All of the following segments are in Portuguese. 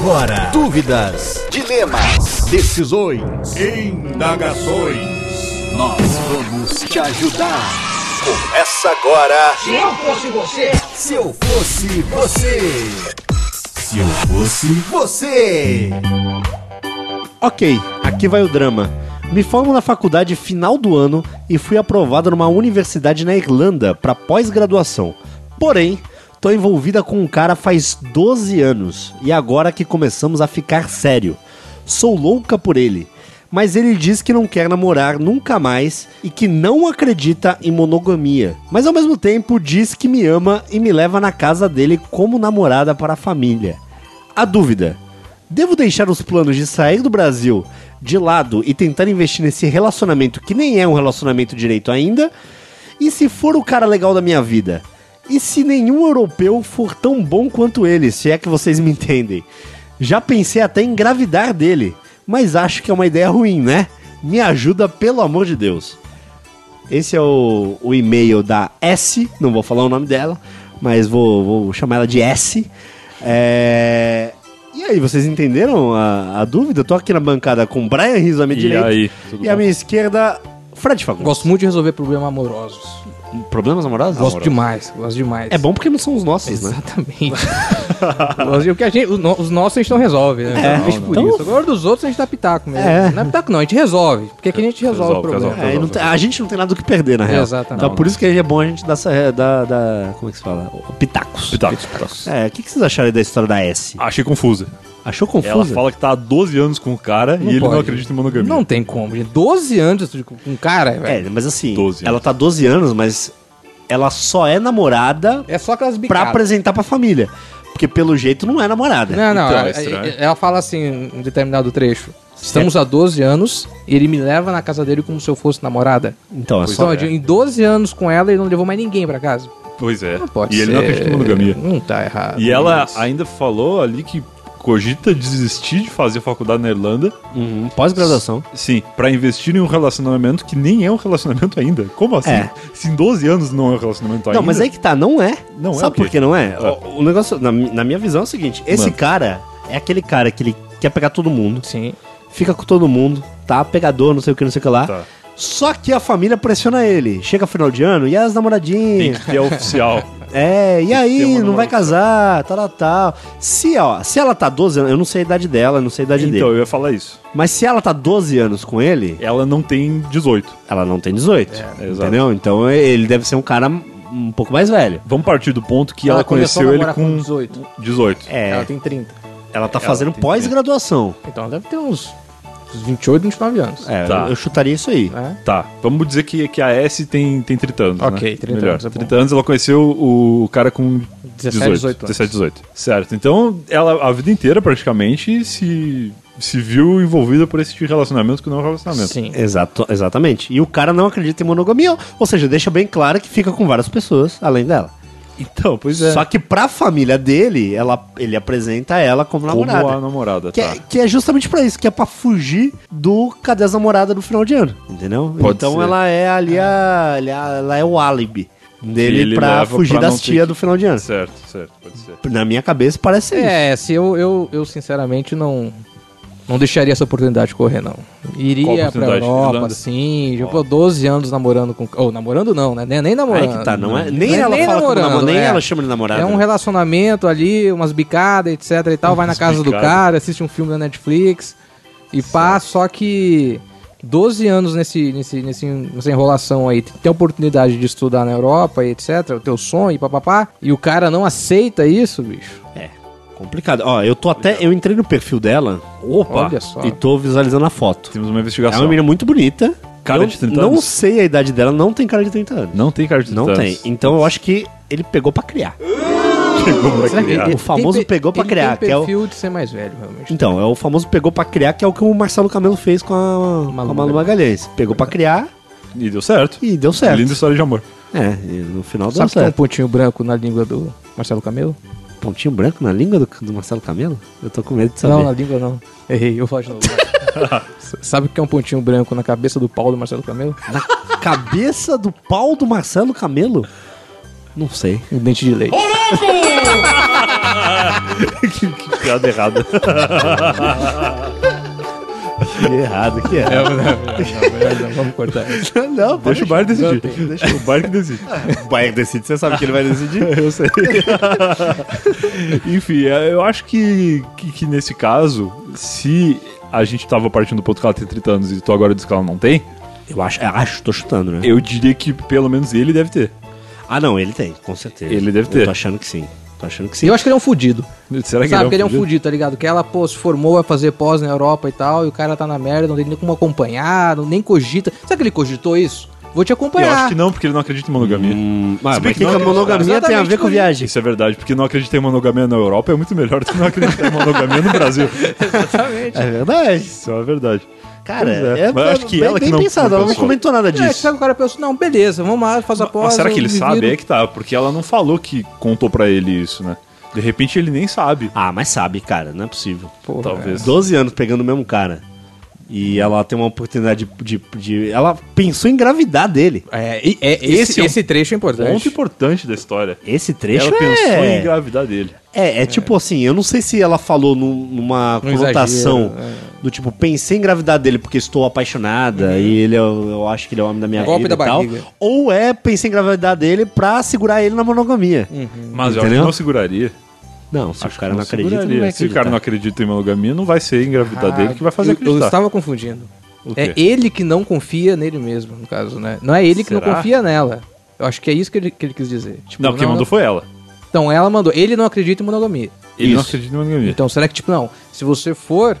agora. Dúvidas, dilemas, decisões, Indagações. nós vamos te ajudar. Começa agora. Se eu fosse você, Se eu fosse você. Se eu fosse você. Ok, aqui vai o drama. Me formo na faculdade final do ano e fui aprovado numa universidade na Irlanda para pós-graduação. Porém, tô envolvida com um cara faz 12 anos e agora que começamos a ficar sério. Sou louca por ele, mas ele diz que não quer namorar nunca mais e que não acredita em monogamia. Mas ao mesmo tempo diz que me ama e me leva na casa dele como namorada para a família. A dúvida: Devo deixar os planos de sair do Brasil de lado e tentar investir nesse relacionamento que nem é um relacionamento direito ainda? E se for o cara legal da minha vida? E se nenhum europeu for tão bom quanto ele, se é que vocês me entendem? Já pensei até em engravidar dele, mas acho que é uma ideia ruim, né? Me ajuda, pelo amor de Deus. Esse é o, o e-mail da S, não vou falar o nome dela, mas vou, vou chamar ela de S. É... E aí, vocês entenderam a, a dúvida? Eu tô aqui na bancada com Brian Rizzo à minha E direita aí, tudo e à bom? minha esquerda, Fred Fagundes. Gosto muito de resolver problemas amorosos. Problemas amorosos? Gosto demais, gosto demais. É bom porque não são os nossos, né? Exatamente. Gosto de- o que a gente, os no- os nossos a gente não resolve, né? É, Então, deixa por então- isso. Agora dos outros a gente dá pitaco mesmo. É. Não é pitaco não, a gente resolve. Porque aqui a gente resolve, Resolve, o problema. resolve. É, e não tem- a gente não tem nada do que perder, na real. Exatamente. Então por isso que é bom a gente dar, essa- dar, dar- como é que se fala? Pitacos. Pitacos, pitacos. É, o que, que vocês acharam aí da história da S? Achei confusa. Achou confusa? Ela fala que tá há 12 anos com o cara Não e ele não acredita em monogamia. Não tem como, gente. 12 anos com um cara, É, mas assim, 12 ela tá 12 anos, mas ela só é namorada É, só aquelas pra bicadas. apresentar pra família. Porque pelo jeito não é namorada. Não, não. Então, ela, é estranho. ela fala assim, em um determinado trecho. Estamos há 12 anos e ele me leva na casa dele como se eu fosse namorada. Então, é só. Então, em 12 anos com ela, ele não levou mais ninguém pra casa. Pois é. Não pode e ser. ele não acredita em monogamia. Não tá errado. E ela isso. ainda falou ali que cogita desistir de fazer faculdade na Irlanda, Uhum, Pós-graduação. sim, pra investir em um relacionamento que nem é um relacionamento ainda. Como assim? É. Se em 12 anos não é um relacionamento ainda. Não, mas aí que tá, não é. Não é Sabe o quê? por que não é? Ah. O, o negócio, na, na minha visão, é o seguinte: esse Mano. cara é aquele cara que ele quer pegar todo mundo, Sim. fica com todo mundo, tá? Pegador, não sei o que, não sei o que lá. Tá. Só que a família pressiona ele. Chega final de ano, e as Tem namoradinhas? que ter oficial. É, e aí, não vai casar, tal, tal, tal. Se, ó, se ela tá 12 anos, eu não sei a idade dela, eu não sei a idade então, dele. eu ia falar isso. Mas se ela tá 12 anos com ele, Ela não tem 18. ela não tem 18. É, exato. entendeu? Então ele deve ser um cara um pouco mais velho. Vamos partir do ponto que Ela ela, conheceu ele com, com 18. 18. É, Ela tem 30. ela tá ela fazendo tem pós-graduação. Então ela deve ter uns, uns 28, 29 anos. É, Tá. eu, eu chutaria isso aí. Né? Tá, vamos dizer que, que a S tem, tem 30 anos. Ok, né? 30 Melhor. anos, é bom. 30 anos ela conheceu o, o cara com 17, 18, 18 anos. 17, 18. Certo. Então, ela a vida inteira praticamente se, se viu envolvida por esse tipo de relacionamento que não é um relacionamento. Sim. Exato, exatamente. E o cara não acredita em monogamia, ou seja, deixa bem claro que fica com várias pessoas além dela. Então, pois é. Só que pra família dele, ela, ele apresenta ela como como namorada. a namorada, Que, tá. é, que é justamente pra isso, que é pra fugir do cadê as namoradas do final de ano, entendeu? Pode então ser. ela é ali a, ali a- ela é o álibi dele leva fugir pra das tias que- do final de ano. Certo, certo, pode ser. Na minha cabeça parece ser isso. É, se eu, eu, eu sinceramente não não deixaria essa oportunidade correr, não. Iria pra? Europa, Irlanda? sim. Já pô, 12 anos namorando com. Ou namorando não, né? Nem, nem namorando. Aí que tá, não é, Não nem é ela nem fala namorando, nem é. ela chama de namorada. É um relacionamento ali, umas bicadas, etc e tal. Vai na casa do cara, assiste um filme na Netflix e pá. Só que 12 anos nesse, nesse, nesse, nessa enrolação aí, tem a oportunidade de estudar na Europa e etc, o teu sonho e papapá, e o cara não aceita isso, bicho. Complicado. Ó, eu tô até. Eu entrei no perfil dela Opa! Olha só. e tô visualizando a foto. Temos uma É investigação. uma menina muito bonita. Cara Eu de 30 Não anos? sei a idade dela, não tem cara de 30 anos. Não tem cara de 30 Não tem. anos. Então eu acho que ele pegou pra criar. Chegou pra Será que criar. ele- O famoso tem pe- pegou pra ele criar, Tem que é o- perfil de ser mais velho, realmente. Então, é o famoso pegou pra criar, que é o que o Marcelo Camelo fez com a, com a Malu Malu Magalhães. Pegou pra criar E deu certo. e deu certo. Linda história de amor. É, e no final deu Sabe que tem um certo. pontinho branco na língua do Marcelo Camelo? Pontinho branco na língua do, do Marcelo Camelo? Eu tô com medo de saber. Não, na língua não. Errei, eu falo de novo. Sabe o que é um pontinho branco na cabeça do pau do Marcelo Camelo? Na cabeça do pau do Marcelo Camelo? Não sei. Um dente de leite. que, que piada errada. Que errado, que errado. não, não, não, não, vamos cortar isso. Não, Deixa o bar decidir. Não, Deixa o bar que decide. O Bayern decide, você sabe que ele vai decidir? Eu sei. Enfim, é, eu acho que, que, que nesse caso, se a gente tava partindo do ponto que ela tem 30 anos e tu agora diz que ela não tem, Eu acho, eu acho, tô chutando, né? eu diria que pelo menos ele deve ter. Ah, não, ele tem, com certeza. Ele deve Eu ter. tô achando que sim. Tô achando que E sim. eu acho que ele é um fudido. Será que Sabe que ele é um fudido? tá ligado? Que ela, pô, se formou, vai fazer pós na Europa e tal, e o cara tá na merda, não tem nem como acompanhar, não- nem cogita. Será que ele cogitou isso? Vou te Eu acompanhar. acho que não, porque ele não acredita em monogamia. Hum, mas bem mas que que, não, que a monogamia tem a ver com viagem? Isso é verdade, porque não acreditar em monogamia na Europa é muito melhor do que não acreditar em monogamia no Brasil. Exatamente. É verdade. Isso é uma verdade. Cara, é. é, Mas eu acho que bem, ela que bem não- pensado, não ela não comentou nada É, disso. sabe o cara pensou, não, beleza, vamos lá, faz a pós. Mas será que ele sabe? viro. É que tá, porque ela não falou que contou pra ele isso, né? De repente ele nem sabe. Ah, mas sabe, cara, não é possível. Porra, Talvez. 12 anos pegando o mesmo cara. E ela tem uma oportunidade de, de, de- Ela pensou em engravidar dele. É, e- é, esse, Esse é um esse trecho é importante. Ponto importante da história. Esse trecho ela pensou em é... engravidar dele. é... É tipo assim, eu não sei se ela falou num- numa Um conotação exagero, do tipo, pensei em engravidar dele porque estou apaixonada e ele é, o- eu acho que ele é o homem da minha Golpe vida da e tal. Ou é pensei em engravidar dele pra segurar ele na monogamia. Mas eu acho que não seguraria. Não, se Acho o cara não acredita, não vai Se o cara não acredita em monogamia, não vai ser engravidar Ah, dele que vai fazer eu, acreditar. eu estava confundindo. É ele que não confia nele mesmo, no caso, né? Não é ele que não Será? confia nela. Eu acho que é isso que ele, que ele quis dizer. Tipo, Não, quem mandou foi ela. Então ela mandou. Ele não acredita em monogamia. Ele não Isso. acredita em monogamia. Então será que, tipo, não, se você for,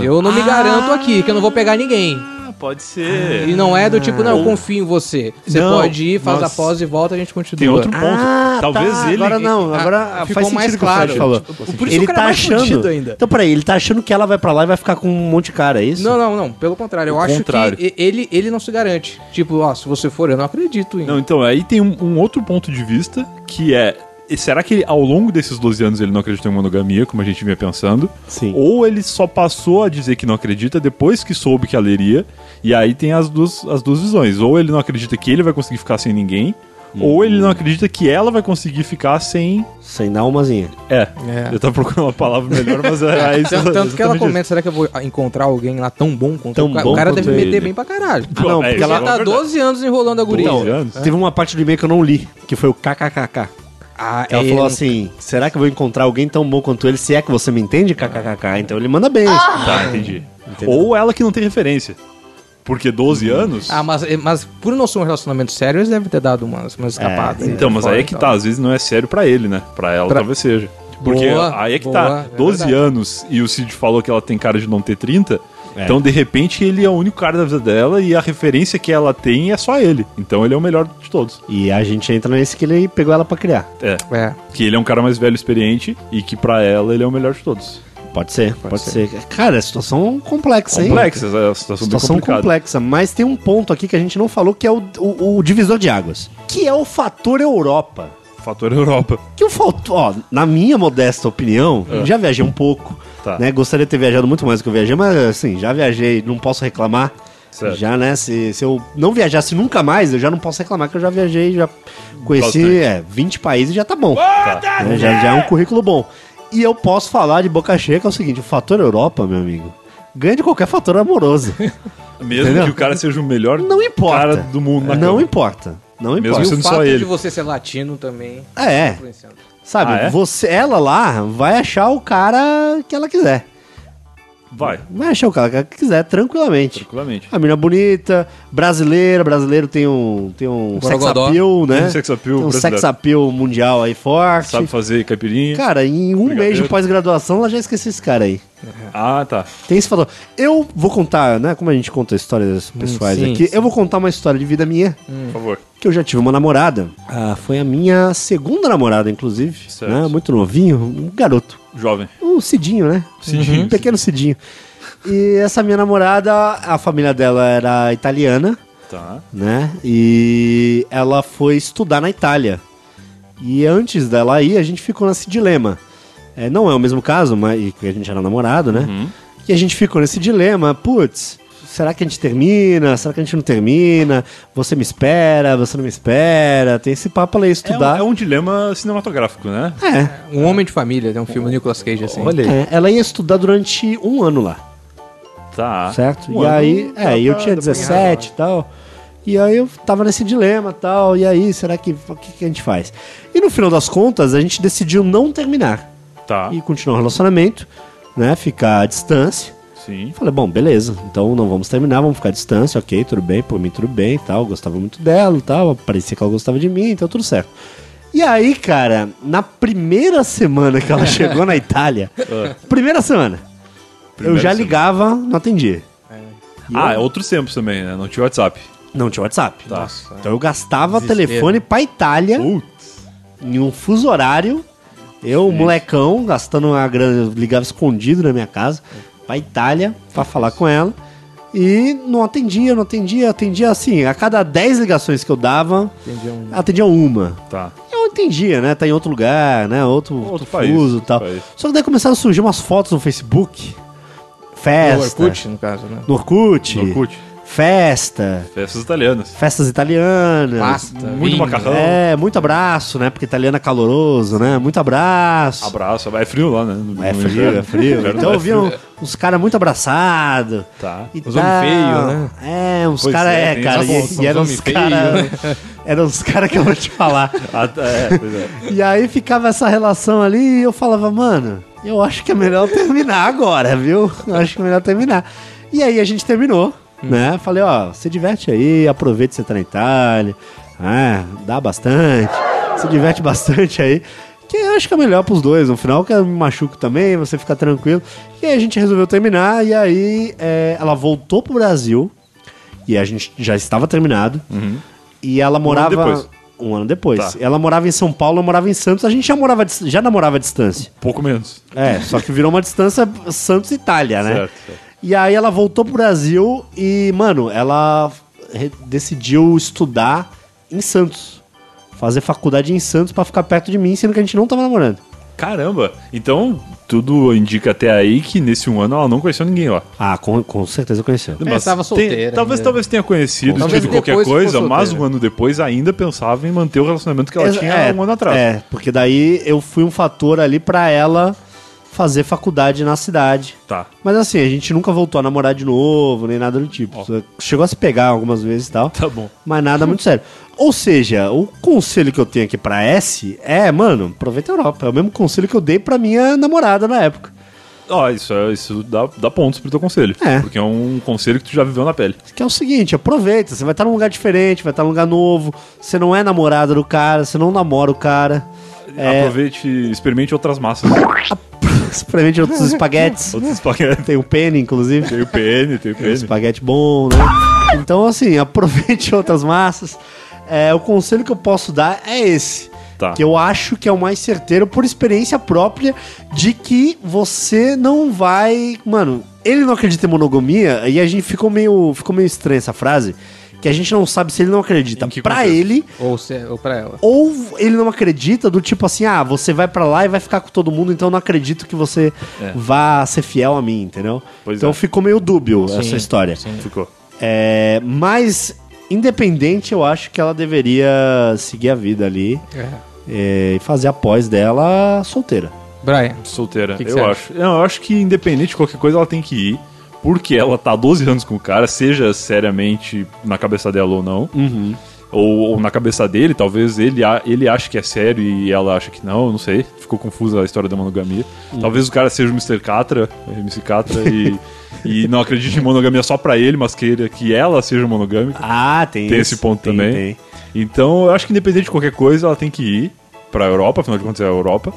eu não me garanto aqui, que eu não vou pegar ninguém. Ah, pode ser. E não é do tipo, não, eu confio em você. Você Não, pode ir, faz a pós e volta, a gente continua. Tem outro ponto. Ah, Talvez tá, ele. Agora não, Ah, agora ficou faz sentido mais o que o Fred claro. falou. Tipo, por isso ele o cara tá é mais achando. fudido ainda. Então, peraí, ele tá achando que ela vai pra lá e vai ficar com um monte de cara, é isso? Não, não, não. Pelo contrário. Eu O acho contrário. que e- ele, ele não se garante. Tipo, ó, se você for, eu não acredito em. Não, então, aí tem um, um outro ponto de vista que é. E Será que ele, ao longo desses 12 anos ele não acreditou em monogamia, como a gente vinha pensando? Sim. Ou ele só passou a dizer que não acredita depois que soube que ela iria? E aí tem as duas, as duas visões. Ou ele não acredita que ele vai conseguir ficar sem ninguém, ou ele não acredita que ela vai conseguir ficar sem. Sem dar umazinha. É. É. Eu tava procurando uma palavra melhor, mas é, é isso. Tanto, tanto que ela comenta, será que eu vou encontrar alguém lá tão bom quanto Tão o cara? bom O cara deve meter ele. bem pra caralho. Ah, não, É, porque Ela é tá verdade. 12 anos enrolando a guria. 12 anos? Teve uma parte do e-mail que eu não li, que foi o kkkk. Ah, Ela é, falou assim: será que eu vou encontrar alguém tão bom quanto ele? Se é que você me entende, kkkk. Então ele manda bem. Tá, entendi. Entendeu? Ou ela que não tem referência. Porque 12 anos. Ah, mas, mas por não ser um relacionamento sério, eles devem ter dado umas, umas escapadas. É, aí Então, mas aí é que tá, às vezes não é sério pra ele, né? Pra ela Pra- talvez seja. Porque Boa, aí é que boa, tá, é 12 verdade. anos e o Cid falou que ela tem cara de não ter 30. É. Então, de repente, ele é o único cara da vida dela e a referência que ela tem é só ele. Então, ele é o melhor de todos. E a gente entra nesse que ele pegou ela pra criar. É. É. Que ele é um cara mais velho e experiente e que pra ela ele é o melhor de todos. Pode ser, pode, ser. Cara, é situação complexa, hein? Complexa, essa situação, Situação complexa, mas tem um ponto aqui que a gente não falou que é o, o- o divisor de águas, que é o fator Europa. Fator Europa. Que o fator, ó, na minha modesta opinião, já viajei um pouco, Tá. né? Gostaria de ter viajado muito mais do que eu viajei, mas assim, já viajei, não posso reclamar. Certo. Já, né? Se, se eu não viajasse nunca mais, eu já não posso reclamar que eu já viajei, já conheci é, 20 países e já tá bom. Né, Já, já é um currículo bom. E eu posso falar de boca cheia que é o seguinte: o fator Europa, meu amigo, ganha de qualquer fator amoroso. Mesmo Entendeu? que o cara seja o melhor Não importa. cara do mundo na Não cama. importa. Não Mesmo importa. E sendo o só fato ele. de você ser latino também É, influenciando. Sabe? Ah, é? Você, ela lá vai achar o cara que ela quiser. Vai, Vai achar o cara que ela quiser, tranquilamente. tranquilamente. A menina bonita, brasileira, brasileiro tem um, tem um sex appeal, né? Tem sex appeal Tem um sex appeal mundial aí forte. Sabe fazer caipirinha. Cara, em um mês de pós-graduação, ela já esqueceu esse cara aí. Ah, tá. Tem esse fator. Eu vou contar, né? Como a gente conta histórias pessoais sim, aqui, sim. eu vou contar uma história de vida minha. Por favor. Que eu já tive uma namorada. Ah, foi a minha segunda namorada, inclusive. Certo. Né? Muito novinho, um garoto. Jovem. Um Cidinho, né? Cidinho. Um pequeno Cidinho. E essa minha namorada, a família dela era italiana, Tá. né? E ela foi estudar na Itália. E antes dela ir, a gente ficou nesse dilema. É, não é o mesmo caso, mas e a gente era namorado, né? Uhum. E a gente ficou nesse dilema, putz, será que a gente termina? Será que a gente não termina? Você me espera, você não me espera. Tem esse papo ela ia É um, estudar. é um dilema cinematográfico, né? É, Um Homem de Família, tem um filme do Nicolas Cage assim. Olha aí. é, ela ia estudar durante um ano lá, Tá. certo? Um e aí, é, eu pra- tinha dá pra 17 e tal. E aí eu tava nesse dilema e tal. E aí, será que o que, que a gente faz? E no final das contas, a gente decidiu não terminar Tá. e continuar o relacionamento, né? Ficar à distância. Sim. Falei, bom, beleza, então não vamos terminar, vamos ficar à distância, ok, tudo bem, por mim tudo bem e tal, eu gostava muito dela e tal, parecia que ela gostava de mim, então tudo certo. E aí, cara, na primeira semana que ela chegou na Itália, primeira semana, eu Primeira já semana. ligava, não atendia. Ah, é outros tempos também, né? Não tinha WhatsApp. Não tinha WhatsApp. Tá. Então eu gastava Desespero. telefone pra Itália, Putz. em um fuso horário, eu, molecão, gastando uma grana, ligava escondido na minha casa, pra Itália, pra falar com ela. E não atendia, não atendia, atendia assim, a cada 10 ligações que eu dava, Entendi um... atendia uma. Tá. Eu entendia, né? Tá em outro lugar, né? Outro, outro, Outro país, fuso e tal. país. Só que daí começaram a surgir umas fotos no Facebook. No Festa. Orkut, no caso, né? No Orkut. No Orkut. Festa. Festas italianas. Festas italianas. Pasta, Muito vinho. macarrão. É, muito abraço, né? Porque italiano é caloroso, né? Muito abraço. Abraço. É frio lá, né? No- É frio, inverno. é frio. Inverno Então é eu vi um- uns caras muito abraçados. Tá. E Os homens feios, né? É, uns caras, é, é, cara. E, e eram os uns caras. Eram uns caras que eu vou te falar. Ah, é, pois é. E aí ficava essa relação ali e eu falava, mano, eu acho que é melhor terminar agora, viu? Eu acho que é melhor terminar. E aí a gente terminou, né? Falei, ó, se diverte aí, aproveita que você tá na Itália. Ah, dá bastante. Se diverte bastante aí. Que eu acho que é melhor pros dois. No final, que eu me machuco também, você fica tranquilo. E aí a gente resolveu terminar. E aí é, ela voltou pro Brasil. E a gente já estava terminado. E ela morava. depois. Um ano depois. Tá. Ela morava em São Paulo, eu morava em Santos. A gente já morava, já namorava à distância. Pouco menos. É, só que virou uma distância Santos-Itália, né? Certo, certo. E aí ela voltou pro Brasil e, mano, ela decidiu estudar em Santos. Fazer faculdade em Santos pra ficar perto de mim, sendo que a gente não tava namorando. Caramba. Então, tudo indica até aí que nesse um ano ela não conheceu ninguém lá. Ah, com, com certeza conheceu. Mas tava tem- solteira talvez, ainda. talvez tenha conhecido, Talvez tido qualquer coisa, mas um ano depois ainda pensava em manter o relacionamento que ela Exa- tinha é, um ano atrás. É, porque daí eu fui um fator ali pra ela fazer faculdade na cidade. Tá. Mas assim, a gente nunca voltou a namorar de novo, nem nada do tipo. Chegou a se pegar algumas vezes e tal. Tá bom. Mas nada muito sério. Ou seja, o conselho que eu tenho aqui pra S é, mano, aproveita a Europa. É o mesmo conselho que eu dei pra minha namorada na época. Ó, isso, é- isso dá, dá pontos pro teu conselho. É. Porque é um conselho que tu já viveu na pele. Que é o seguinte, aproveita. Você vai estar num lugar diferente, vai estar num lugar novo. Você não é namorada do cara, você não namora o cara. É, Aproveite, experimente outras massas. experimente outros espaguetes. Outros espaguetes. Tem o pene, inclusive. Tem o PN, tem o Tem um espaguete bom, né? Então, assim, aproveite outras massas. É, o conselho que eu posso dar é esse. Tá. Que eu acho que é o mais certeiro por experiência própria de que você não vai. Mano, ele não acredita em monogamia e a gente ficou meio, ficou meio estranha essa frase. Que a gente não sabe se ele não acredita contexto? ele Ou, se, ou pra ela. ou ele não acredita do tipo assim, ah, você vai pra lá e vai ficar com todo mundo, então eu não acredito que você É. vá ser fiel a mim, entendeu? Pois então é. ficou meio dúbio essa Sim, história. sim. Ficou. É, mas, independente, eu acho que ela deveria seguir a vida ali É. é, e fazer a pós dela solteira. Brian, Solteira, Que que eu você acho. Não, eu acho que independente de qualquer coisa, ela tem que ir. Porque ela tá há 12 anos com o cara, seja seriamente na cabeça dela ou não. Ou, ou na cabeça dele, talvez ele, ele ache que é sério e ela acha que não, não sei. Ficou confusa a história da monogamia. Talvez o cara seja o Mr. Catra, MC Catra, e, e não acredite em monogamia só pra ele, mas queira que ela seja monogâmica. Ah, tem, Tem isso. esse ponto Tem, também. tem. Então, eu acho que independente de qualquer coisa, ela tem que ir pra Europa, afinal de contas é a Europa.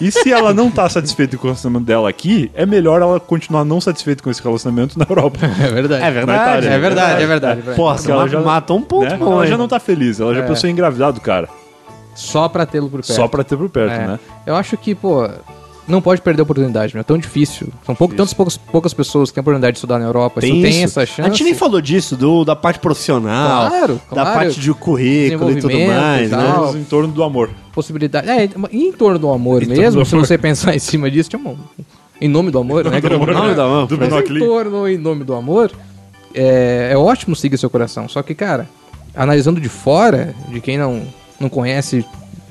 E se ela não tá satisfeita com o relacionamento dela aqui, é melhor ela continuar não satisfeita com esse relacionamento na Europa. é verdade. É verdade. É verdade, é verdade. Brian. Porra, ela já- matou um ponto né? bom, Ela hein? já não tá feliz, ela já É. pensou em engravidar do cara. Só pra tê-lo por perto. Só pra ter por perto, É. né? Eu acho que, pô, não pode perder a oportunidade, né? É tão difícil. São pouco, tantas poucas, poucas pessoas que têm a oportunidade de estudar na Europa. Tem isso. essa chance. A gente nem falou disso, do, da parte profissional, Claro, da claro. parte de currículo e tudo mais, e né? tal. Em torno do amor. possibilidade. É, em torno do amor Em mesmo, do se amor. você pensar em cima disso, tinha um. Em nome do amor, né? do amor, Não, né? não, Do mas em torno, em nome do amor, é, é ótimo seguir seu coração. Só que, cara, analisando de fora, de quem não, não conhece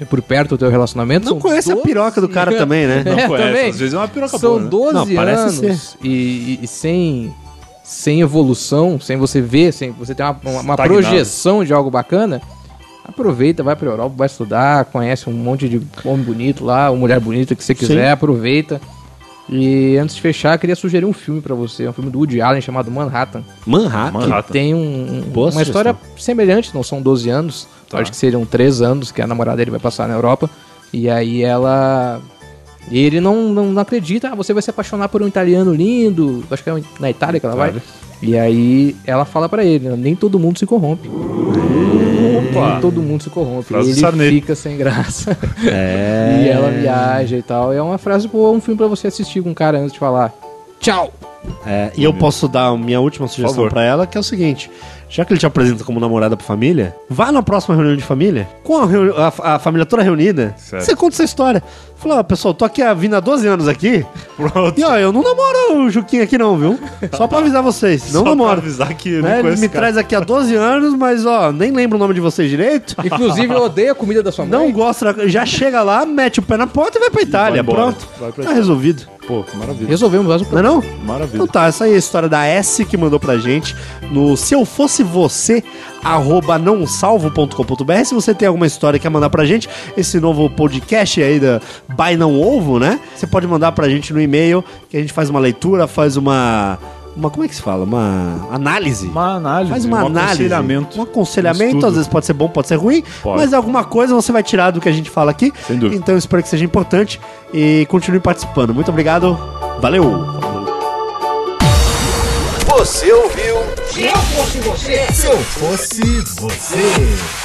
por perto o teu relacionamento. Não conhece a piroca do cara também, né? Não É, conhece, também. às vezes é uma piroca São boa, né? 12 Não, parece anos e, e- e sem, sem evolução, sem você ver, sem você ter uma, uma- uma projeção de algo bacana. Aproveita, vai pra Europa, vai estudar, conhece um monte de homem bonito lá, ou mulher bonita que você quiser, Sim. aproveita. E antes de fechar, queria sugerir um filme pra você, um filme do Woody Allen chamado Manhattan. Manhattan. Manhattan. Que tem um, Boa uma sugestão. história semelhante, não são 12 anos, Tá. acho que seriam 3 anos que a namorada dele vai passar na Europa. E aí ela. E ele não, não, não acredita, ah, você vai se apaixonar por um italiano lindo, acho que é na Itália que ela vai. Itália. E aí ela fala pra ele, nem todo mundo se corrompe. Opa! Nem todo mundo se corrompe. Frase E ele Sarney. fica sem graça. É. e ela viaja e tal. É uma frase boa, um filme pra você assistir com um cara antes de falar. Tchau! É, e eu posso dar a minha última sugestão pra ela, que é o seguinte: já que ele te apresenta como namorada pra família, vá na próxima reunião de família, com a, a- a família toda reunida, Certo. você conta essa história. Fala, ó, pessoal, tô aqui há, vindo há 12 anos aqui, Pronto. e ó, eu não namoro o Juquinho aqui não, viu? Só pra avisar vocês, não Só pra namoro. avisar que não Né, Ele me cara. traz aqui há 12 anos, mas ó, nem lembro o nome de vocês direito. Inclusive, eu odeio a comida da sua mãe. Não gosta, já chega lá, mete o pé na porta e vai pra Itália. embora. Pronto. Vai pra Tá Itália. resolvido. Pô, maravilha. Resolvemos mais um Não é não? Maravilha. Então tá, essa aí é a história da S que mandou pra gente no se eu fosse você, arroba nãosalvo.com.br. Se você tem alguma história que quer mandar pra gente, esse novo podcast aí da By Não Ovo, né? Você pode mandar pra gente no e-mail, que a gente faz uma leitura, faz uma. Uma, como é que se fala? Uma análise. Uma análise. Faz uma um análise. aconselhamento. Um aconselhamento, Um às vezes pode ser bom, pode ser ruim, Pode. mas alguma coisa você vai tirar do que a gente fala aqui. Sem dúvida. Então eu espero que seja importante e continue participando. Muito obrigado. Valeu! Você ouviu? Se eu fosse você, Se eu fosse você.